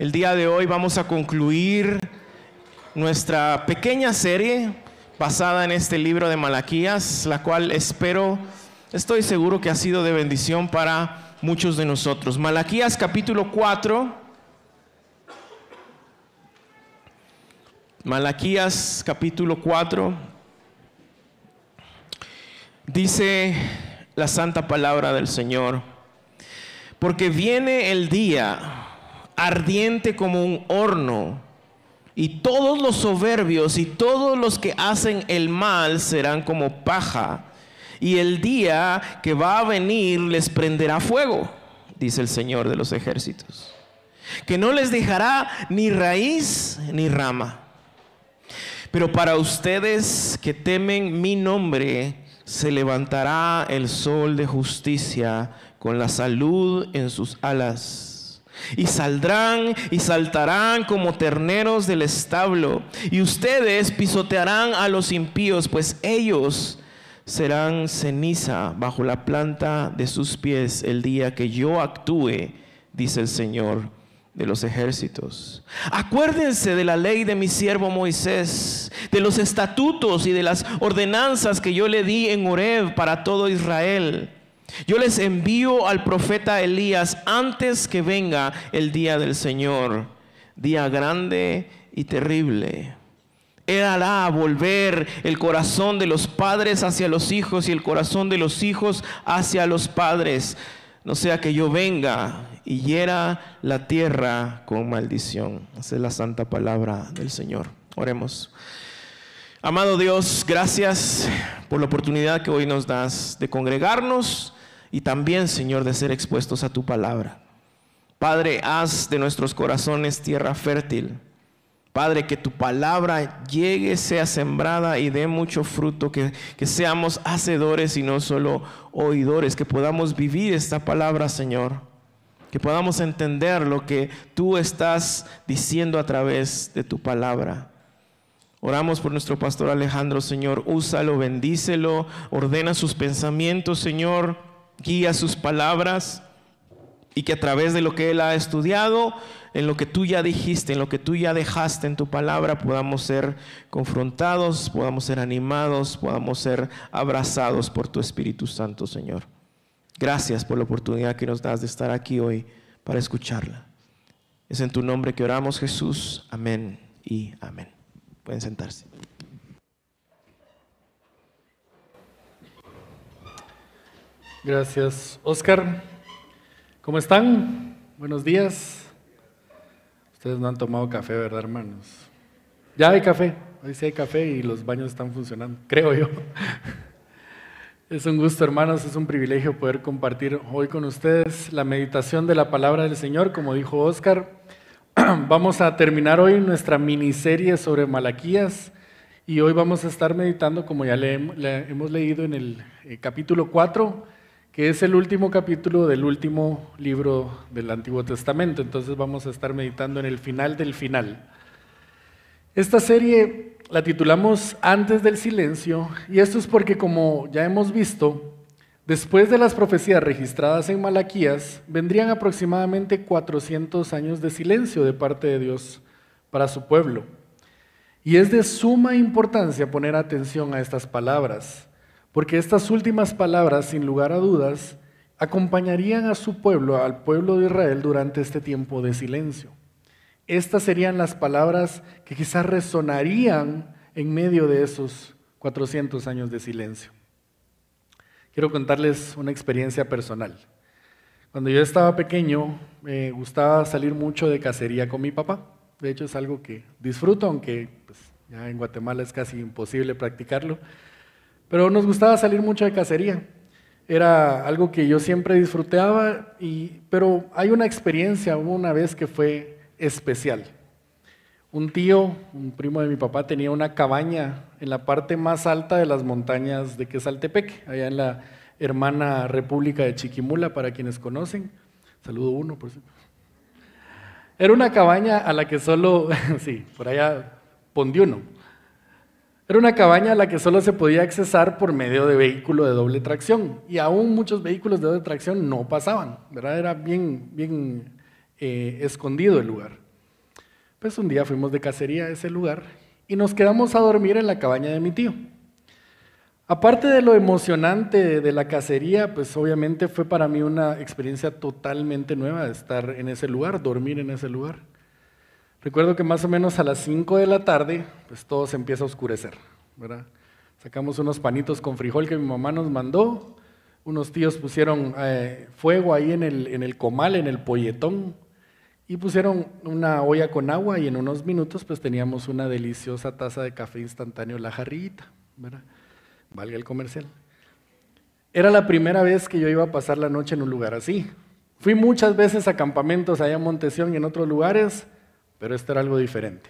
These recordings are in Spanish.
El día de hoy vamos a concluir nuestra pequeña serie basada en este libro de Malaquías, la cual espero, estoy seguro que ha sido de bendición para muchos de nosotros. Malaquías capítulo 4. Malaquías capítulo 4. Dice la santa palabra del Señor, porque viene el día ardiente como un horno, y todos los soberbios y todos los que hacen el mal serán como paja, y el día que va a venir les prenderá fuego, dice el Señor de los ejércitos, que no les dejará ni raíz ni rama. Pero para ustedes que temen mi nombre, se levantará el sol de justicia con la salud en sus alas y saldrán y saltarán como terneros del establo. Y ustedes pisotearán a los impíos, pues ellos serán ceniza bajo la planta de sus pies el día que yo actúe, dice el Señor de los ejércitos. Acuérdense de la ley de mi siervo Moisés, de los estatutos y de las ordenanzas que yo le di en Horeb para todo Israel yo les envío al profeta Elías antes que venga el día del Señor, día grande y terrible. Él hará volver el corazón de los padres hacia los hijos y el corazón de los hijos hacia los padres, no sea que yo venga y hiera la tierra con maldición. Esa es la santa palabra del Señor. Oremos. Amado Dios, gracias por la oportunidad que hoy nos das de congregarnos y también, Señor, de ser expuestos a tu palabra. Padre, haz de nuestros corazones tierra fértil. Padre, que tu palabra llegue, sea sembrada y dé mucho fruto, que, que, seamos hacedores y no solo oidores, que podamos vivir esta palabra, Señor, que podamos entender lo que tú estás diciendo a través de tu palabra. Oramos por nuestro pastor Alejandro, Señor, úsalo, bendícelo, ordena sus pensamientos, Señor guía sus palabras y que a través de lo que Él ha estudiado, en lo que tú ya dijiste, en lo que tú ya dejaste en tu palabra, podamos ser confrontados, podamos ser animados, podamos ser abrazados por tu Espíritu Santo, Señor. Gracias por la oportunidad que nos das de estar aquí hoy para escucharla. Es en tu nombre que oramos, Jesús. Amén y amén. Pueden sentarse. Gracias, Oscar. ¿Cómo están? Buenos días. Ustedes no han tomado café, ¿verdad, hermanos? Ya hay café. Hoy sí hay café y los baños están funcionando, creo yo. Es un gusto, hermanos, es un privilegio poder compartir hoy con ustedes la meditación de la palabra del Señor, como dijo Oscar. Vamos a terminar hoy nuestra miniserie sobre Malaquías y hoy vamos a estar meditando, como ya le, hemos leído en el eh, capítulo 4, que es el último capítulo del último libro del Antiguo Testamento. Entonces vamos a estar meditando en el final del final. Esta serie la titulamos Antes del Silencio y esto es porque como ya hemos visto, después de las profecías registradas en Malaquías, vendrían aproximadamente 400 años de silencio de parte de Dios para su pueblo. Y es de suma importancia poner atención a estas palabras porque estas últimas palabras, sin lugar a dudas, acompañarían a su pueblo, al pueblo de Israel, durante este tiempo de silencio. Estas serían las palabras que quizás resonarían en medio de esos 400 años de silencio. Quiero contarles una experiencia personal. Cuando yo estaba pequeño, me gustaba salir mucho de cacería con mi papá. De hecho, es algo que disfruto, aunque pues, ya en Guatemala es casi imposible practicarlo. Pero nos gustaba salir mucho de cacería. Era algo que yo siempre disfrutaba, y, pero hay una experiencia una vez que fue especial. Un tío, un primo de mi papá, tenía una cabaña en la parte más alta de las montañas de Quesaltepec, allá en la hermana República de Chiquimula, para quienes conocen. Saludo uno, por cierto. Era una cabaña a la que solo, sí, por allá, uno. Era una cabaña a la que solo se podía accesar por medio de vehículo de doble tracción y aún muchos vehículos de doble tracción no pasaban, ¿verdad? Era bien, bien eh, escondido el lugar. Pues un día fuimos de cacería a ese lugar y nos quedamos a dormir en la cabaña de mi tío. Aparte de lo emocionante de la cacería, pues obviamente fue para mí una experiencia totalmente nueva estar en ese lugar, dormir en ese lugar. Recuerdo que más o menos a las 5 de la tarde, pues todo se empieza a oscurecer, ¿verdad? Sacamos unos panitos con frijol que mi mamá nos mandó, unos tíos pusieron eh, fuego ahí en el, en el comal, en el polletón, y pusieron una olla con agua y en unos minutos pues teníamos una deliciosa taza de café instantáneo, la jarrita, ¿verdad? valga el comercial. Era la primera vez que yo iba a pasar la noche en un lugar así. Fui muchas veces a campamentos allá en Montesión y en otros lugares, pero esto era algo diferente.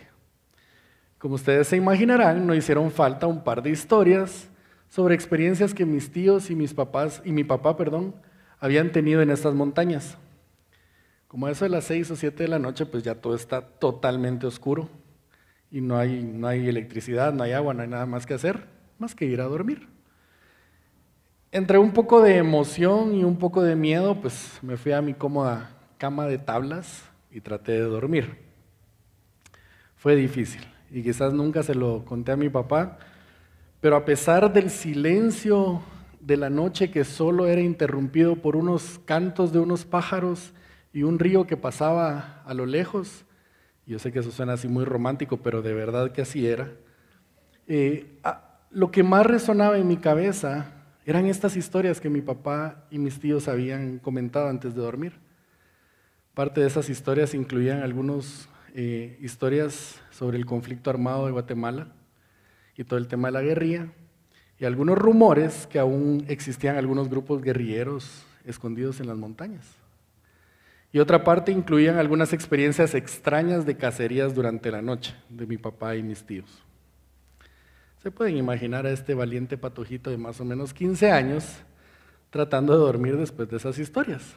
Como ustedes se imaginarán, no hicieron falta un par de historias sobre experiencias que mis tíos y mis papás y mi papá, perdón, habían tenido en estas montañas. Como eso de las seis o siete de la noche, pues ya todo está totalmente oscuro y no hay, no hay electricidad, no hay agua, no hay nada más que hacer más que ir a dormir. Entre un poco de emoción y un poco de miedo, pues me fui a mi cómoda cama de tablas y traté de dormir. Fue difícil y quizás nunca se lo conté a mi papá, pero a pesar del silencio de la noche que solo era interrumpido por unos cantos de unos pájaros y un río que pasaba a lo lejos, yo sé que eso suena así muy romántico, pero de verdad que así era, eh, lo que más resonaba en mi cabeza eran estas historias que mi papá y mis tíos habían comentado antes de dormir. Parte de esas historias incluían algunas eh, historias sobre el conflicto armado de Guatemala y todo el tema de la guerrilla, y algunos rumores que aún existían algunos grupos guerrilleros escondidos en las montañas. Y otra parte incluían algunas experiencias extrañas de cacerías durante la noche de mi papá y mis tíos. Se pueden imaginar a este valiente patojito de más o menos 15 años tratando de dormir después de esas historias.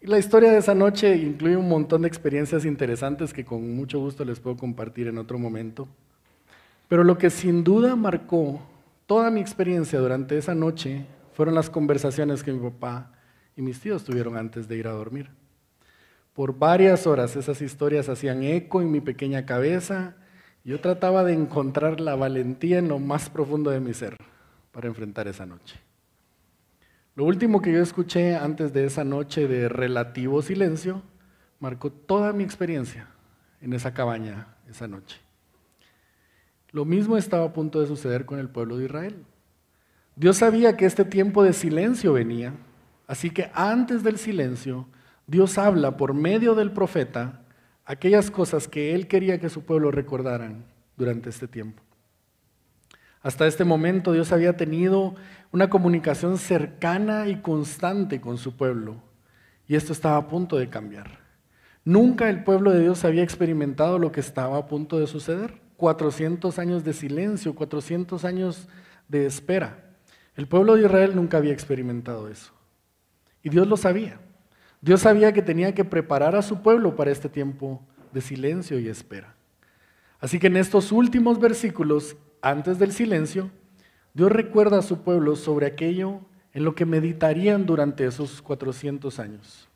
Y la historia de esa noche incluye un montón de experiencias interesantes que con mucho gusto les puedo compartir en otro momento. Pero lo que sin duda marcó toda mi experiencia durante esa noche fueron las conversaciones que mi papá y mis tíos tuvieron antes de ir a dormir. Por varias horas esas historias hacían eco en mi pequeña cabeza yo trataba de encontrar la valentía en lo más profundo de mi ser para enfrentar esa noche. Lo último que yo escuché antes de esa noche de relativo silencio marcó toda mi experiencia en esa cabaña esa noche. Lo mismo estaba a punto de suceder con el pueblo de Israel. Dios sabía que este tiempo de silencio venía, así que antes del silencio, Dios habla por medio del profeta aquellas cosas que él quería que su pueblo recordaran durante este tiempo. Hasta este momento Dios había tenido una comunicación cercana y constante con su pueblo y esto estaba a punto de cambiar. Nunca el pueblo de Dios había experimentado lo que estaba a punto de suceder. 400 años de silencio, 400 años de espera. El pueblo de Israel nunca había experimentado eso. Y Dios lo sabía. Dios sabía que tenía que preparar a su pueblo para este tiempo de silencio y espera. Así que en estos últimos versículos, antes del silencio, Dios recuerda a su pueblo sobre aquello en lo que meditarían durante esos 400 años.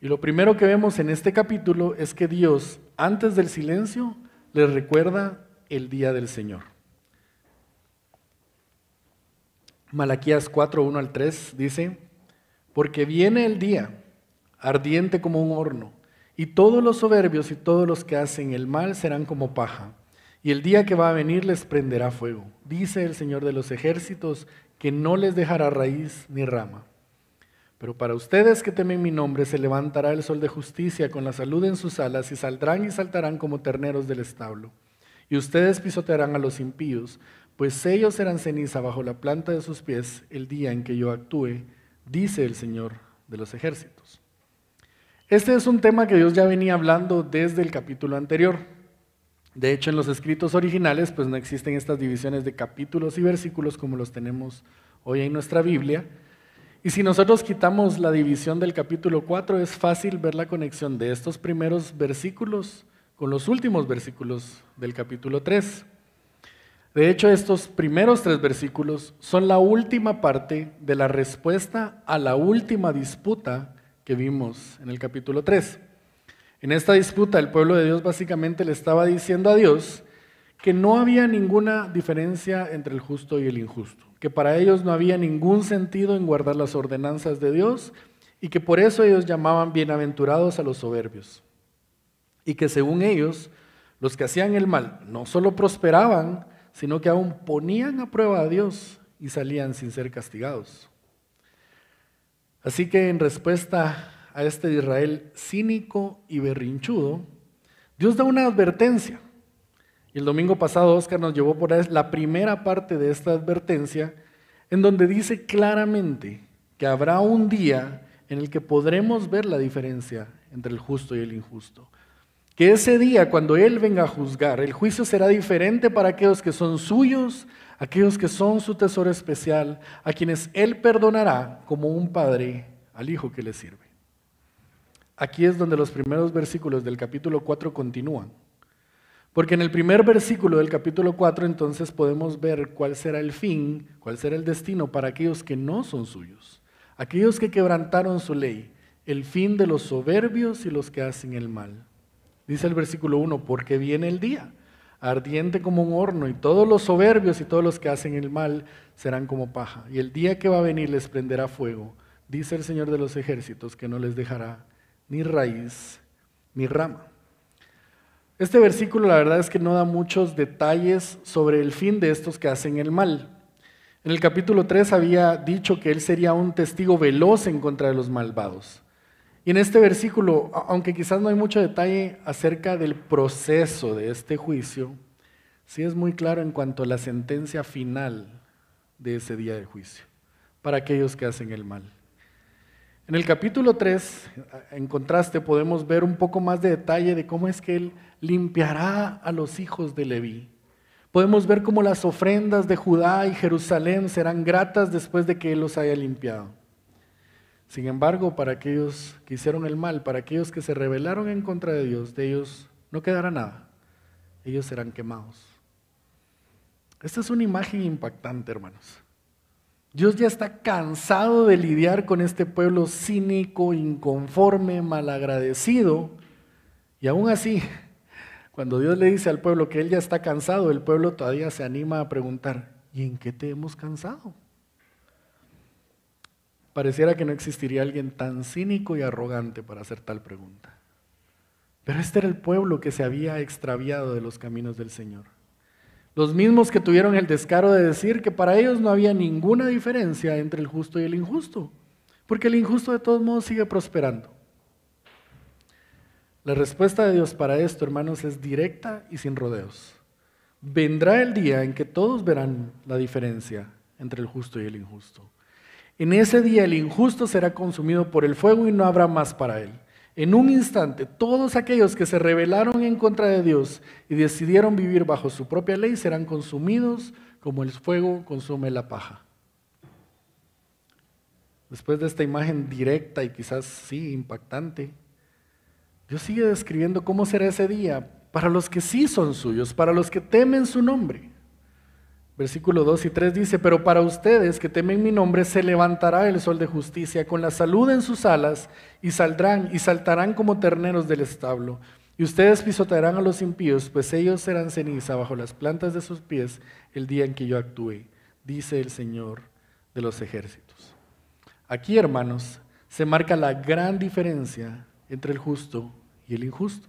Y lo primero que vemos en este capítulo es que Dios, antes del silencio, les recuerda el día del Señor. Malaquías 4, 1 al 3 dice, porque viene el día ardiente como un horno, y todos los soberbios y todos los que hacen el mal serán como paja, y el día que va a venir les prenderá fuego. Dice el Señor de los ejércitos que no les dejará raíz ni rama. Pero para ustedes que temen mi nombre se levantará el sol de justicia con la salud en sus alas y saldrán y saltarán como terneros del establo. Y ustedes pisotearán a los impíos, pues ellos serán ceniza bajo la planta de sus pies el día en que yo actúe, dice el Señor de los ejércitos. Este es un tema que Dios ya venía hablando desde el capítulo anterior. De hecho, en los escritos originales, pues no existen estas divisiones de capítulos y versículos como los tenemos hoy en nuestra Biblia. Y si nosotros quitamos la división del capítulo 4, es fácil ver la conexión de estos primeros versículos con los últimos versículos del capítulo 3. De hecho, estos primeros tres versículos son la última parte de la respuesta a la última disputa que vimos en el capítulo 3. En esta disputa el pueblo de Dios básicamente le estaba diciendo a Dios que no había ninguna diferencia entre el justo y el injusto, que para ellos no había ningún sentido en guardar las ordenanzas de Dios y que por eso ellos llamaban bienaventurados a los soberbios. Y que según ellos, los que hacían el mal no solo prosperaban, sino que aún ponían a prueba a Dios y salían sin ser castigados. Así que en respuesta a este Israel cínico y berrinchudo, Dios da una advertencia. Y el domingo pasado Oscar nos llevó por la primera parte de esta advertencia, en donde dice claramente que habrá un día en el que podremos ver la diferencia entre el justo y el injusto. Que ese día, cuando Él venga a juzgar, el juicio será diferente para aquellos que son suyos, aquellos que son su tesoro especial, a quienes Él perdonará como un padre al hijo que le sirve. Aquí es donde los primeros versículos del capítulo 4 continúan. Porque en el primer versículo del capítulo 4 entonces podemos ver cuál será el fin, cuál será el destino para aquellos que no son suyos, aquellos que quebrantaron su ley, el fin de los soberbios y los que hacen el mal. Dice el versículo 1, porque viene el día, ardiente como un horno, y todos los soberbios y todos los que hacen el mal serán como paja. Y el día que va a venir les prenderá fuego, dice el Señor de los ejércitos, que no les dejará ni raíz ni rama. Este versículo la verdad es que no da muchos detalles sobre el fin de estos que hacen el mal. En el capítulo 3 había dicho que él sería un testigo veloz en contra de los malvados. Y en este versículo, aunque quizás no hay mucho detalle acerca del proceso de este juicio, sí es muy claro en cuanto a la sentencia final de ese día de juicio para aquellos que hacen el mal. En el capítulo 3, en contraste, podemos ver un poco más de detalle de cómo es que Él limpiará a los hijos de Leví. Podemos ver cómo las ofrendas de Judá y Jerusalén serán gratas después de que Él los haya limpiado. Sin embargo, para aquellos que hicieron el mal, para aquellos que se rebelaron en contra de Dios, de ellos no quedará nada. Ellos serán quemados. Esta es una imagen impactante, hermanos. Dios ya está cansado de lidiar con este pueblo cínico, inconforme, malagradecido. Y aún así, cuando Dios le dice al pueblo que Él ya está cansado, el pueblo todavía se anima a preguntar, ¿y en qué te hemos cansado? Pareciera que no existiría alguien tan cínico y arrogante para hacer tal pregunta. Pero este era el pueblo que se había extraviado de los caminos del Señor. Los mismos que tuvieron el descaro de decir que para ellos no había ninguna diferencia entre el justo y el injusto, porque el injusto de todos modos sigue prosperando. La respuesta de Dios para esto, hermanos, es directa y sin rodeos. Vendrá el día en que todos verán la diferencia entre el justo y el injusto. En ese día el injusto será consumido por el fuego y no habrá más para él. En un instante, todos aquellos que se rebelaron en contra de Dios y decidieron vivir bajo su propia ley serán consumidos como el fuego consume la paja. Después de esta imagen directa y quizás sí impactante, Dios sigue describiendo cómo será ese día para los que sí son suyos, para los que temen su nombre. Versículo 2 y 3 dice, pero para ustedes que temen mi nombre, se levantará el sol de justicia con la salud en sus alas y saldrán y saltarán como terneros del establo. Y ustedes pisotearán a los impíos, pues ellos serán ceniza bajo las plantas de sus pies el día en que yo actúe, dice el Señor de los ejércitos. Aquí, hermanos, se marca la gran diferencia entre el justo y el injusto.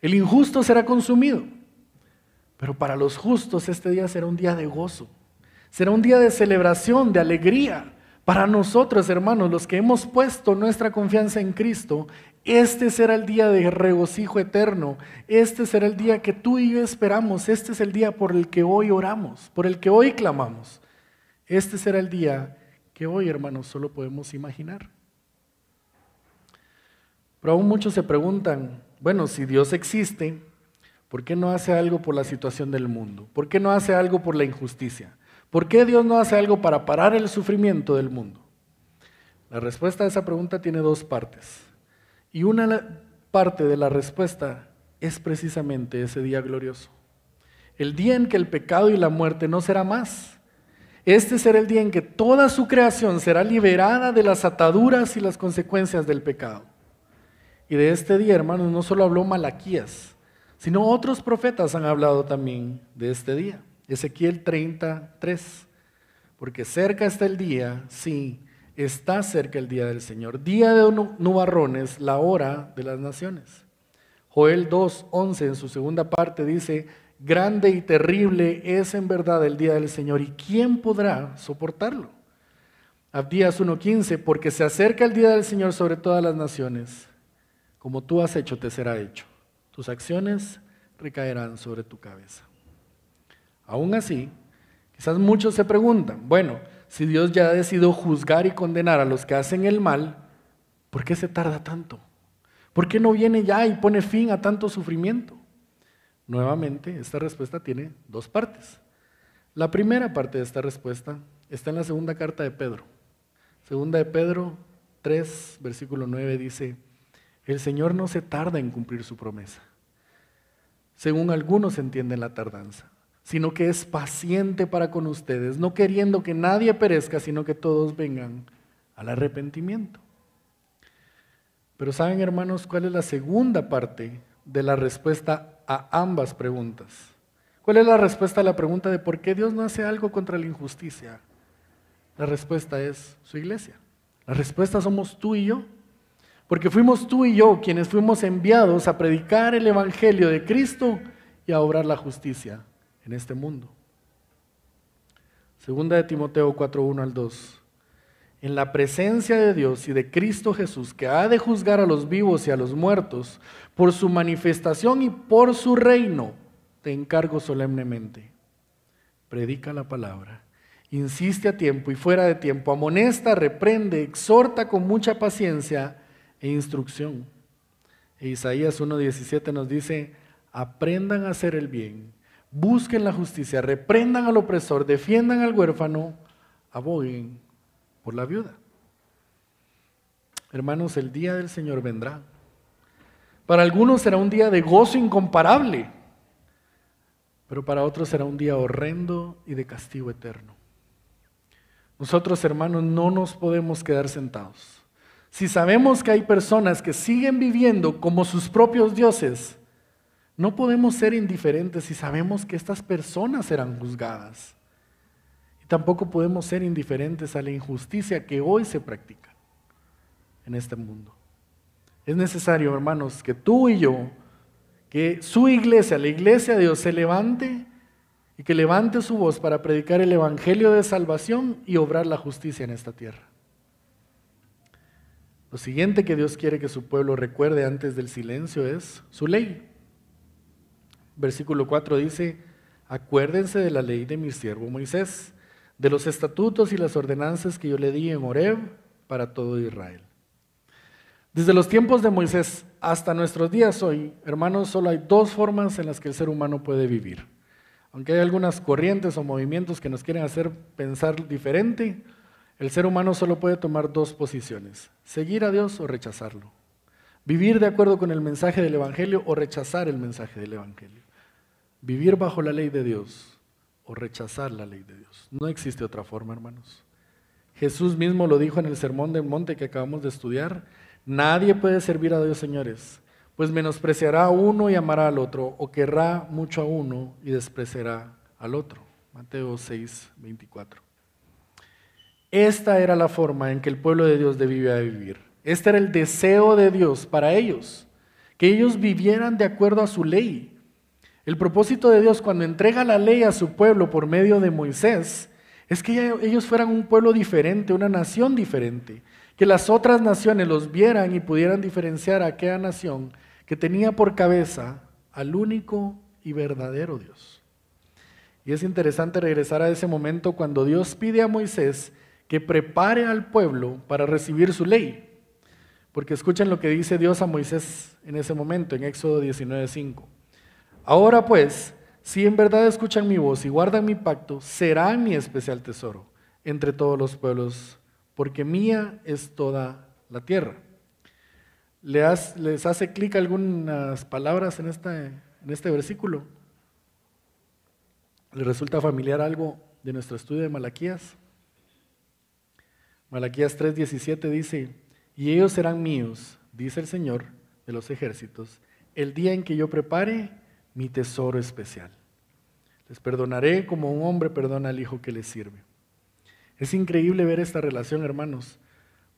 El injusto será consumido pero para los justos este día será un día de gozo, será un día de celebración, de alegría. Para nosotros, hermanos, los que hemos puesto nuestra confianza en Cristo, este será el día de regocijo eterno. Este será el día que tú y yo esperamos. Este es el día por el que hoy oramos, por el que hoy clamamos. Este será el día que hoy, hermanos, solo podemos imaginar. Pero aún muchos se preguntan, bueno, si Dios existe, ¿Por qué no hace algo por la situación del mundo? ¿Por qué no hace algo por la injusticia? ¿Por qué Dios no hace algo para parar el sufrimiento del mundo? La respuesta a esa pregunta tiene dos partes. Y una parte de la respuesta es precisamente ese día glorioso. El día en que el pecado y la muerte no será más. Este será el día en que toda su creación será liberada de las ataduras y las consecuencias del pecado. Y de este día, hermanos, no solo habló Malaquías, sino otros profetas han hablado también de este día. Ezequiel 33, porque cerca está el día, sí, está cerca el día del Señor, día de nubarrones, la hora de las naciones. Joel 2.11 en su segunda parte dice, grande y terrible es en verdad el día del Señor, ¿y quién podrá soportarlo? Abdías 1.15, porque se acerca el día del Señor sobre todas las naciones, como tú has hecho te será hecho, tus acciones recaerán sobre tu cabeza. Aún así, quizás muchos se preguntan, bueno, si Dios ya ha decidido juzgar y condenar a los que hacen el mal, ¿por qué se tarda tanto? ¿Por qué no viene ya y pone fin a tanto sufrimiento? Nuevamente, esta respuesta tiene dos partes. La primera parte de esta respuesta está en la segunda carta de Pedro. Segunda de Pedro 3, versículo 9 dice, el Señor no se tarda en cumplir su promesa, según algunos entienden la tardanza, sino que es paciente para con ustedes, no queriendo que nadie perezca, sino que todos vengan al arrepentimiento. Pero ¿saben, hermanos, cuál es la segunda parte de la respuesta a ambas preguntas? ¿Cuál es la respuesta a la pregunta de por qué Dios no hace algo contra la injusticia? La respuesta es su iglesia. La respuesta somos tú y yo. Porque fuimos tú y yo quienes fuimos enviados a predicar el Evangelio de Cristo y a obrar la justicia en este mundo. Segunda de Timoteo 4, al 2. En la presencia de Dios y de Cristo Jesús, que ha de juzgar a los vivos y a los muertos, por su manifestación y por su reino, te encargo solemnemente. Predica la palabra. Insiste a tiempo y fuera de tiempo. Amonesta, reprende, exhorta con mucha paciencia e instrucción. E Isaías 1.17 nos dice, aprendan a hacer el bien busquen la justicia, reprendan al opresor, defiendan al huérfano, aboguen por la viuda. Hermanos, el día del Señor vendrá. Para algunos será un día de gozo incomparable, pero para otros será un día horrendo y de castigo eterno. Nosotros, hermanos, no nos podemos quedar sentados. Si sabemos que hay personas que siguen viviendo como sus propios dioses, no podemos ser indiferentes si sabemos que estas personas serán juzgadas. Y tampoco podemos ser indiferentes a la injusticia que hoy se practica en este mundo. Es necesario, hermanos, que tú y yo, que su iglesia, la iglesia de Dios, se levante y que levante su voz para predicar el Evangelio de salvación y obrar la justicia en esta tierra. Lo siguiente que Dios quiere que su pueblo recuerde antes del silencio es su ley. Versículo 4 dice, acuérdense de la ley de mi siervo Moisés, de los estatutos y las ordenanzas que yo le di en Horeb para todo Israel. Desde los tiempos de Moisés hasta nuestros días hoy, hermanos, solo hay dos formas en las que el ser humano puede vivir. Aunque hay algunas corrientes o movimientos que nos quieren hacer pensar diferente, el ser humano solo puede tomar dos posiciones, seguir a Dios o rechazarlo. Vivir de acuerdo con el mensaje del Evangelio o rechazar el mensaje del Evangelio vivir bajo la ley de Dios o rechazar la ley de Dios. No existe otra forma, hermanos. Jesús mismo lo dijo en el Sermón del Monte que acabamos de estudiar. Nadie puede servir a Dios, señores, pues menospreciará a uno y amará al otro, o querrá mucho a uno y despreciará al otro. Mateo 6, 24. Esta era la forma en que el pueblo de Dios debía vivir. Este era el deseo de Dios para ellos, que ellos vivieran de acuerdo a su ley, el propósito de Dios cuando entrega la ley a su pueblo por medio de Moisés es que ellos fueran un pueblo diferente, una nación diferente, que las otras naciones los vieran y pudieran diferenciar a aquella nación que tenía por cabeza al único y verdadero Dios. Y es interesante regresar a ese momento cuando Dios pide a Moisés que prepare al pueblo para recibir su ley. Porque escuchen lo que dice Dios a Moisés en ese momento, en Éxodo 19.5. Ahora pues, si en verdad escuchan mi voz y guardan mi pacto, serán mi especial tesoro entre todos los pueblos, porque mía es toda la tierra. ¿Les hace clic algunas palabras en, en este versículo? ¿Les resulta familiar algo de nuestro estudio de Malaquías? Malaquías 3:17 dice, y ellos serán míos, dice el Señor, de los ejércitos, el día en que yo prepare mi tesoro especial. Les perdonaré como un hombre perdona al hijo que le sirve. Es increíble ver esta relación, hermanos,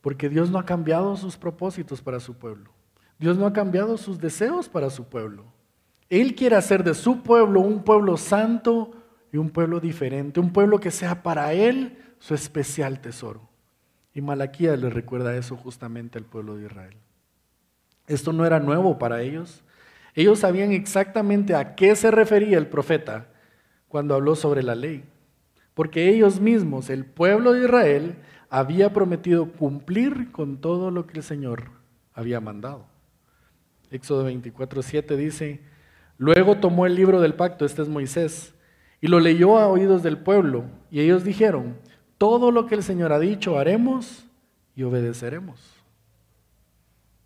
porque Dios no ha cambiado sus propósitos para su pueblo. Dios no ha cambiado sus deseos para su pueblo. Él quiere hacer de su pueblo un pueblo santo y un pueblo diferente, un pueblo que sea para Él su especial tesoro. Y Malaquías le recuerda eso justamente al pueblo de Israel. Esto no era nuevo para ellos. Ellos sabían exactamente a qué se refería el profeta cuando habló sobre la ley. Porque ellos mismos, el pueblo de Israel, había prometido cumplir con todo lo que el Señor había mandado. Éxodo 24, 7 dice, luego tomó el libro del pacto, este es Moisés, y lo leyó a oídos del pueblo, y ellos dijeron, todo lo que el Señor ha dicho haremos y obedeceremos.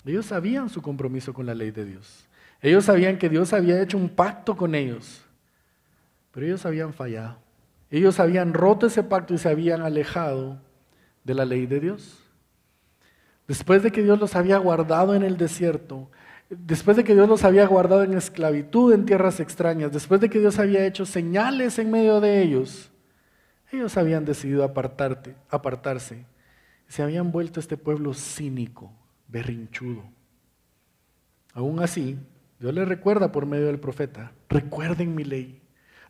Ellos sabían su compromiso con la ley de Dios. Ellos sabían que Dios había hecho un pacto con ellos, pero ellos habían fallado. Ellos habían roto ese pacto y se habían alejado de la ley de Dios. Después de que Dios los había guardado en el desierto, después de que Dios los había guardado en esclavitud en tierras extrañas, después de que Dios había hecho señales en medio de ellos, ellos habían decidido apartarte, apartarse. Se habían vuelto este pueblo cínico, berrinchudo. Aún así, Dios les recuerda por medio del profeta, recuerden mi ley,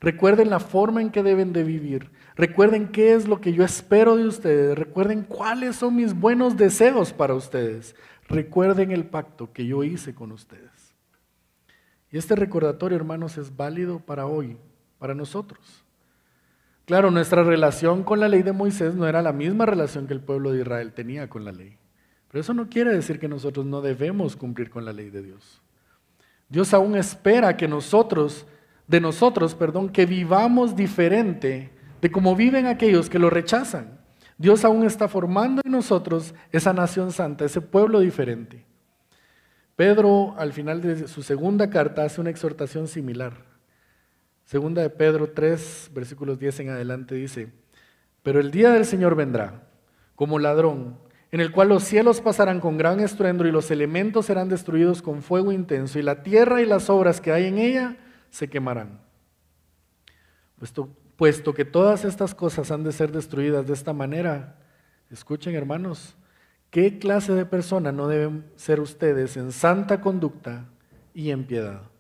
recuerden la forma en que deben de vivir, recuerden qué es lo que yo espero de ustedes, recuerden cuáles son mis buenos deseos para ustedes, recuerden el pacto que yo hice con ustedes. Y este recordatorio, hermanos, es válido para hoy, para nosotros. Claro, nuestra relación con la ley de Moisés no era la misma relación que el pueblo de Israel tenía con la ley. Pero eso no quiere decir que nosotros no debemos cumplir con la ley de Dios. Dios aún espera que nosotros, de nosotros, perdón, que vivamos diferente de como viven aquellos que lo rechazan. Dios aún está formando en nosotros esa nación santa, ese pueblo diferente. Pedro, al final de su segunda carta, hace una exhortación similar. Segunda de Pedro 3, versículos 10 en adelante dice, pero el día del Señor vendrá como ladrón, en el cual los cielos pasarán con gran estruendo y los elementos serán destruidos con fuego intenso y la tierra y las obras que hay en ella se quemarán. Puesto, puesto que todas estas cosas han de ser destruidas de esta manera, escuchen hermanos, ¿qué clase de persona no deben ser ustedes en santa conducta y en piedad?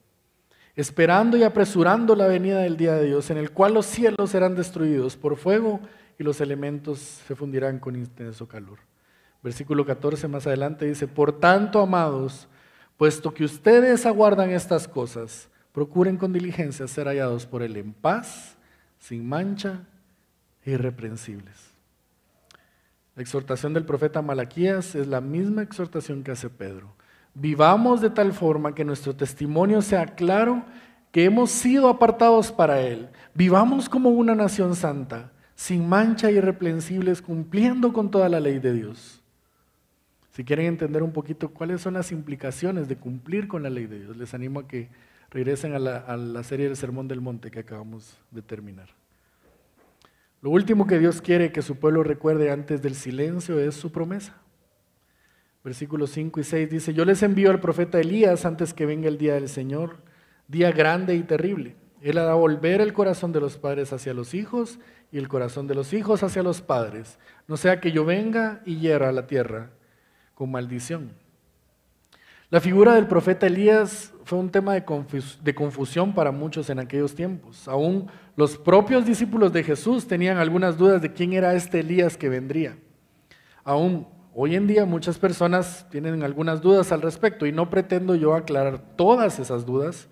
Esperando y apresurando la venida del día de Dios, en el cual los cielos serán destruidos por fuego y los elementos se fundirán con intenso calor. Versículo 14 más adelante dice, por tanto, amados, puesto que ustedes aguardan estas cosas, procuren con diligencia ser hallados por Él en paz, sin mancha e irreprensibles. La exhortación del profeta Malaquías es la misma exhortación que hace Pedro. Vivamos de tal forma que nuestro testimonio sea claro que hemos sido apartados para Él. Vivamos como una nación santa, sin mancha irreprensibles, cumpliendo con toda la ley de Dios. Si quieren entender un poquito cuáles son las implicaciones de cumplir con la ley de Dios, les animo a que regresen a la, a la serie del Sermón del Monte que acabamos de terminar. Lo último que Dios quiere que su pueblo recuerde antes del silencio es su promesa. Versículos 5 y 6 dice, yo les envío al profeta Elías antes que venga el día del Señor, día grande y terrible. Él hará volver el corazón de los padres hacia los hijos y el corazón de los hijos hacia los padres, no sea que yo venga y hiera la tierra con maldición. La figura del profeta Elías fue un tema de, de confusión para muchos en aquellos tiempos. Aún los propios discípulos de Jesús tenían algunas dudas de quién era este Elías que vendría. Aún Hoy en día muchas personas tienen algunas dudas al respecto y no pretendo yo aclarar todas esas dudas,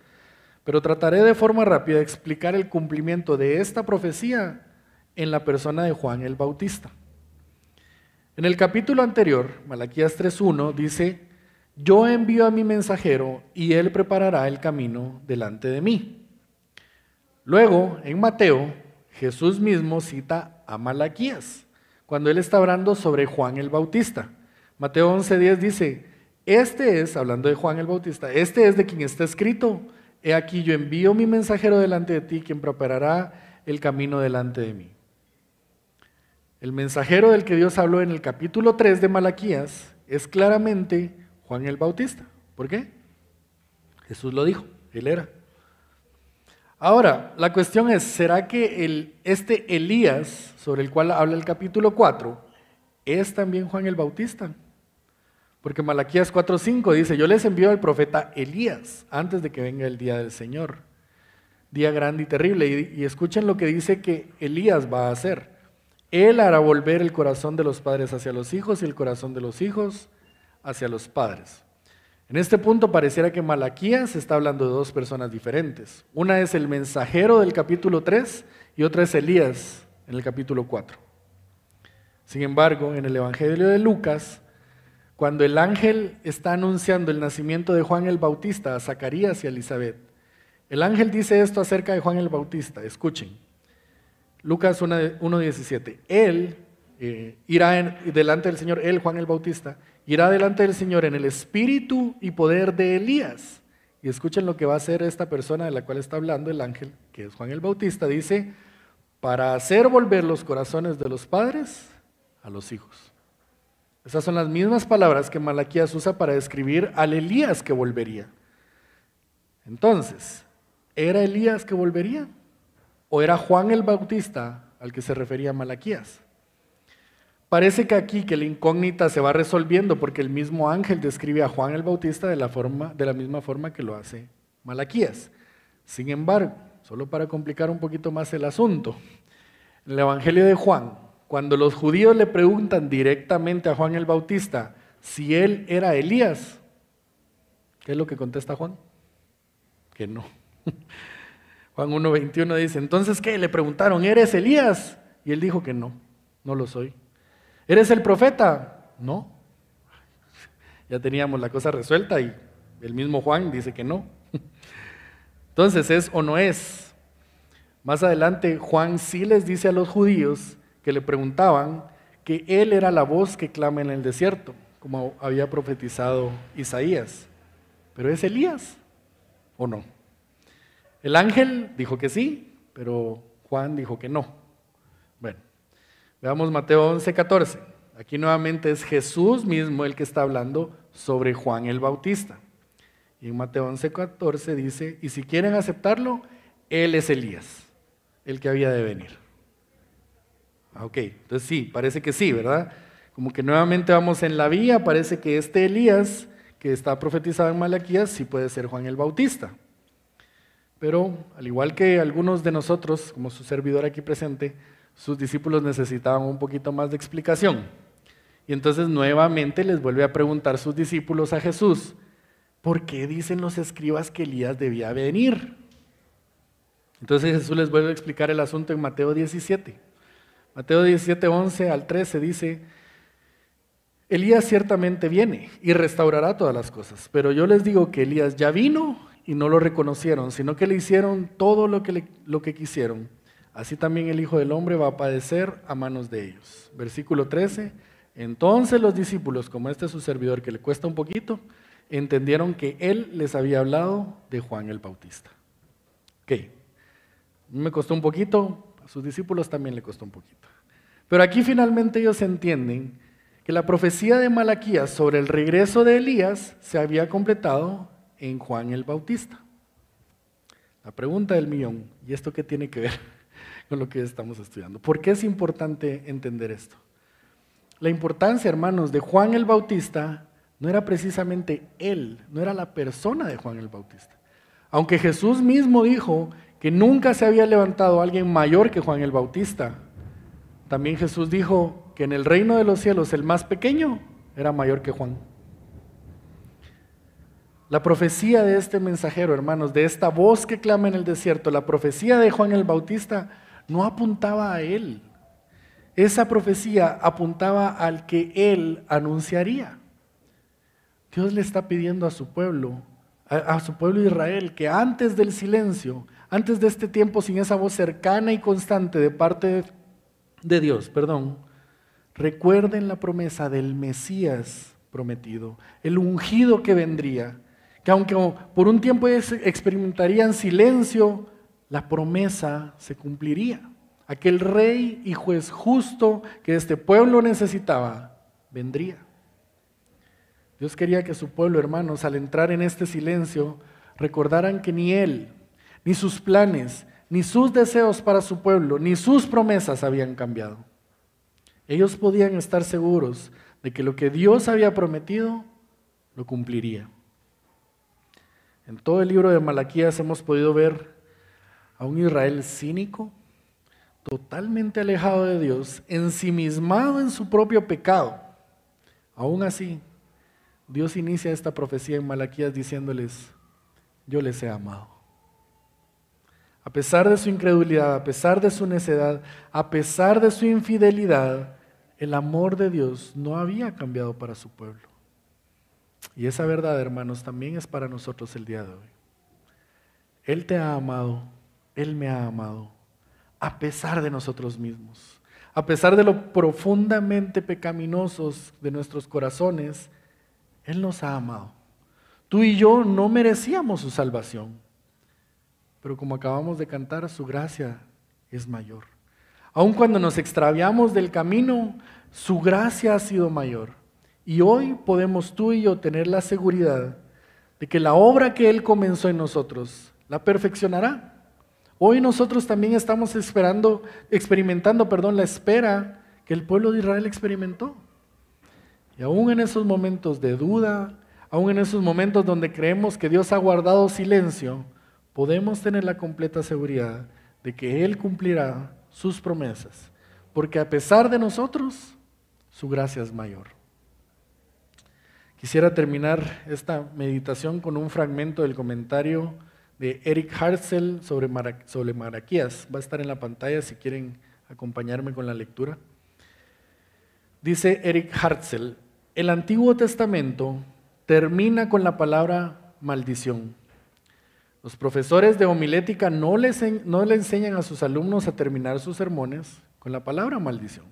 pero trataré de forma rápida de explicar el cumplimiento de esta profecía en la persona de Juan el Bautista. En el capítulo anterior, Malaquías 3.1, dice, yo envío a mi mensajero y él preparará el camino delante de mí. Luego, en Mateo, Jesús mismo cita a Malaquías cuando él está hablando sobre Juan el Bautista. Mateo 11:10 dice, este es, hablando de Juan el Bautista, este es de quien está escrito, he aquí yo envío mi mensajero delante de ti, quien preparará el camino delante de mí. El mensajero del que Dios habló en el capítulo 3 de Malaquías es claramente Juan el Bautista, ¿Por qué? Jesús lo dijo, él era. Ahora, la cuestión es, ¿será que este Elías, sobre el cual habla el capítulo 4, es también Juan el Bautista? Porque Malaquías 4.5 dice, yo les envío al profeta Elías antes de que venga el día del Señor. Día grande y terrible. Y escuchen lo que dice que Elías va a hacer. Él hará volver el corazón de los padres hacia los hijos y el corazón de los hijos hacia los padres. En este punto pareciera que Malaquías está hablando de dos personas diferentes. Una es el mensajero del capítulo 3 y otra es Elías en el capítulo 4. Sin embargo, en el Evangelio de Lucas, cuando el ángel está anunciando el nacimiento de Juan el Bautista a Zacarías y a Elizabeth, el ángel dice esto acerca de Juan el Bautista. Escuchen. Lucas 1.17. Él eh, irá delante del Señor, él, Juan el Bautista, irá delante del Señor en el espíritu y poder de Elías. Y escuchen lo que va a hacer esta persona de la cual está hablando el ángel, que es Juan el Bautista. Dice, para hacer volver los corazones de los padres a los hijos. Esas son las mismas palabras que Malaquías usa para describir al Elías que volvería. Entonces, ¿era Elías que volvería? ¿O era Juan el Bautista al que se refería Malaquías? Parece que aquí que la incógnita se va resolviendo porque el mismo ángel describe a Juan el Bautista de la, forma, de la misma forma que lo hace Malaquías. Sin embargo, solo para complicar un poquito más el asunto, en el Evangelio de Juan, cuando los judíos le preguntan directamente a Juan el Bautista si él era Elías, ¿qué es lo que contesta Juan? Que no. Juan 1.21 dice, entonces ¿qué? Le preguntaron, ¿eres Elías? Y él dijo que no, no lo soy. ¿Eres el profeta? No. Ya teníamos la cosa resuelta y el mismo Juan dice que no. Entonces, ¿es o no es? Más adelante, Juan sí les dice a los judíos que le preguntaban que él era la voz que clama en el desierto, como había profetizado Isaías. Pero es Elías o no? El ángel dijo que sí, pero Juan dijo que no. Veamos Mateo 11, 14. Aquí nuevamente es Jesús mismo el que está hablando sobre Juan el Bautista. Y en Mateo 11, 14 dice, y si quieren aceptarlo, él es Elías, el que había de venir. Ah, ok, entonces sí, parece que sí, ¿verdad? Como que nuevamente vamos en la vía, parece que este Elías que está profetizado en Malaquías sí puede ser Juan el Bautista. Pero al igual que algunos de nosotros, como su servidor aquí presente, sus discípulos necesitaban un poquito más de explicación. Y entonces nuevamente les vuelve a preguntar sus discípulos a Jesús, ¿por qué dicen los escribas que Elías debía venir? Entonces Jesús les vuelve a explicar el asunto en Mateo 17. Mateo 17, 11 al 13 dice, Elías ciertamente viene y restaurará todas las cosas, pero yo les digo que Elías ya vino y no lo reconocieron, sino que le hicieron todo lo que, lo que quisieron. Así también el Hijo del Hombre va a padecer a manos de ellos. Versículo 13. Entonces los discípulos, como este es su servidor que le cuesta un poquito, entendieron que él les había hablado de Juan el Bautista. Ok, me costó un poquito, a sus discípulos también le costó un poquito. Pero aquí finalmente ellos entienden que la profecía de Malaquías sobre el regreso de Elías se había completado en Juan el Bautista. La pregunta del millón, ¿y esto qué tiene que ver lo que estamos estudiando? ¿Por qué es importante entender esto? La importancia, hermanos, de Juan el Bautista no era precisamente él, no era la persona de Juan el Bautista. Aunque Jesús mismo dijo que nunca se había levantado alguien mayor que Juan el Bautista, también Jesús dijo que en el reino de los cielos el más pequeño era mayor que Juan. La profecía de este mensajero, hermanos, de esta voz que clama en el desierto, la profecía de Juan el Bautista, no apuntaba a él. Esa profecía apuntaba al que él anunciaría. Dios le está pidiendo a su pueblo, a, su pueblo Israel, que antes del silencio, antes de este tiempo sin esa voz cercana y constante de parte de Dios, perdón, recuerden la promesa del Mesías prometido, el ungido que vendría que aunque por un tiempo experimentarían silencio, la promesa se cumpliría. Aquel rey y juez justo que este pueblo necesitaba, vendría. Dios quería que su pueblo, hermanos, al entrar en este silencio, recordaran que ni Él, ni sus planes, ni sus deseos para su pueblo, ni sus promesas habían cambiado. Ellos podían estar seguros de que lo que Dios había prometido lo cumpliría. En todo el libro de Malaquías hemos podido ver a un Israel cínico, totalmente alejado de Dios, ensimismado en su propio pecado. Aún así, Dios inicia esta profecía en Malaquías diciéndoles, yo les he amado. A pesar de su incredulidad, a pesar de su necedad, a pesar de su infidelidad, el amor de Dios no había cambiado para su pueblo. Y esa verdad, hermanos, también es para nosotros el día de hoy. Él te ha amado, Él me ha amado, a pesar de nosotros mismos, a pesar de lo profundamente pecaminosos de nuestros corazones, Él nos ha amado. Tú y yo no merecíamos su salvación, pero como acabamos de cantar, su gracia es mayor. Aun cuando nos extraviamos del camino, su gracia ha sido mayor. Y hoy podemos tú y yo tener la seguridad de que la obra que Él comenzó en nosotros la perfeccionará. Hoy nosotros también estamos esperando, experimentando, perdón, la espera que el pueblo de Israel experimentó. Y aún en esos momentos de duda, aún en esos momentos donde creemos que Dios ha guardado silencio, podemos tener la completa seguridad de que Él cumplirá sus promesas, porque a pesar de nosotros, su gracia es mayor. Quisiera terminar esta meditación con un fragmento del comentario de Eric Hartzell sobre, Maraquías. Va a estar en la pantalla si quieren acompañarme con la lectura. Dice Eric Hartzell, el Antiguo Testamento termina con la palabra maldición. Los profesores de homilética no le, no le enseñan a sus alumnos a terminar sus sermones con la palabra maldición.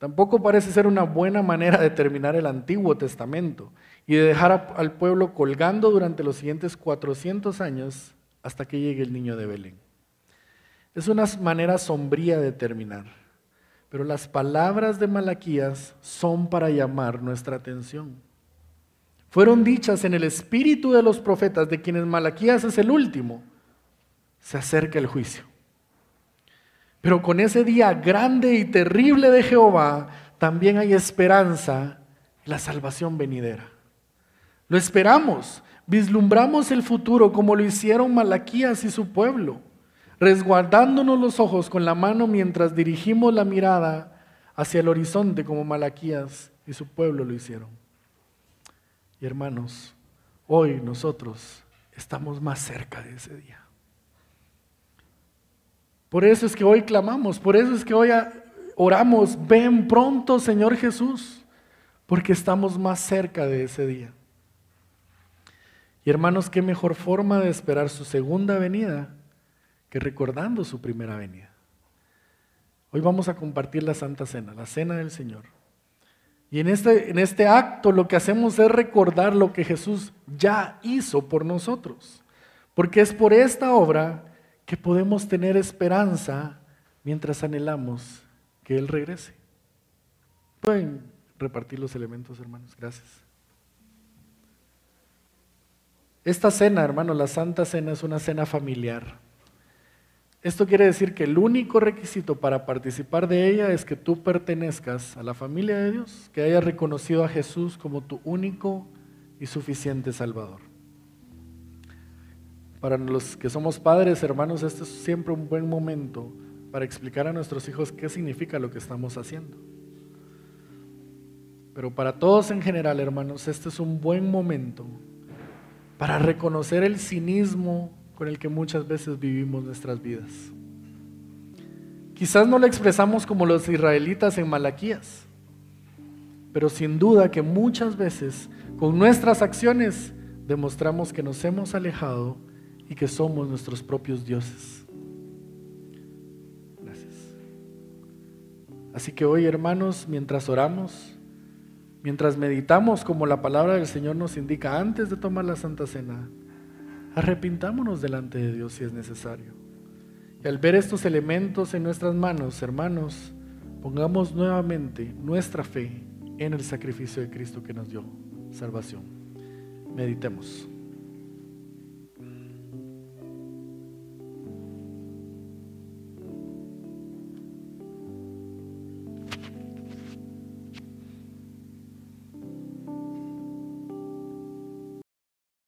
Tampoco parece ser una buena manera de terminar el Antiguo Testamento y de dejar al pueblo colgando durante los siguientes 400 años hasta que llegue el niño de Belén. Es una manera sombría de terminar, pero las palabras de Malaquías son para llamar nuestra atención fueron dichas en el espíritu de los profetas, de quienes Malaquías es el último, se acerca el juicio. Pero con ese día grande y terrible de Jehová, también hay esperanza la salvación venidera. Lo esperamos, vislumbramos el futuro como lo hicieron Malaquías y su pueblo, resguardándonos los ojos con la mano mientras dirigimos la mirada hacia el horizonte como Malaquías y su pueblo lo hicieron hermanos, hoy nosotros estamos más cerca de ese día. Por eso es que hoy clamamos, por eso es que hoy oramos, ven pronto Señor Jesús, porque estamos más cerca de ese día. Y hermanos, qué mejor forma de esperar su segunda venida que recordando su primera venida. Hoy vamos a compartir la Santa Cena, la Cena del Señor. Y en este, en este acto lo que hacemos es recordar lo que Jesús ya hizo por nosotros. Porque es por esta obra que podemos tener esperanza mientras anhelamos que Él regrese. Pueden repartir los elementos, hermanos. Gracias. Esta cena, hermano, la Santa Cena es una cena familiar. Esto quiere decir que el único requisito para participar de ella es que tú pertenezcas a la familia de Dios, que hayas reconocido a Jesús como tu único y suficiente Salvador. Para los que somos padres, hermanos, este es siempre un buen momento para explicar a nuestros hijos qué significa lo que estamos haciendo. Pero para todos en general, hermanos, este es un buen momento para reconocer el cinismo con el que muchas veces vivimos nuestras vidas. Quizás no lo expresamos como los israelitas en Malaquías, pero sin duda que muchas veces con nuestras acciones demostramos que nos hemos alejado y que somos nuestros propios dioses. Gracias. Así que hoy, hermanos, mientras oramos, mientras meditamos como la palabra del Señor nos indica antes de tomar la Santa Cena, Arrepintámonos delante de Dios si es necesario. Y al ver estos elementos en nuestras manos, hermanos, pongamos nuevamente nuestra fe en el sacrificio de Cristo que nos dio salvación. Meditemos.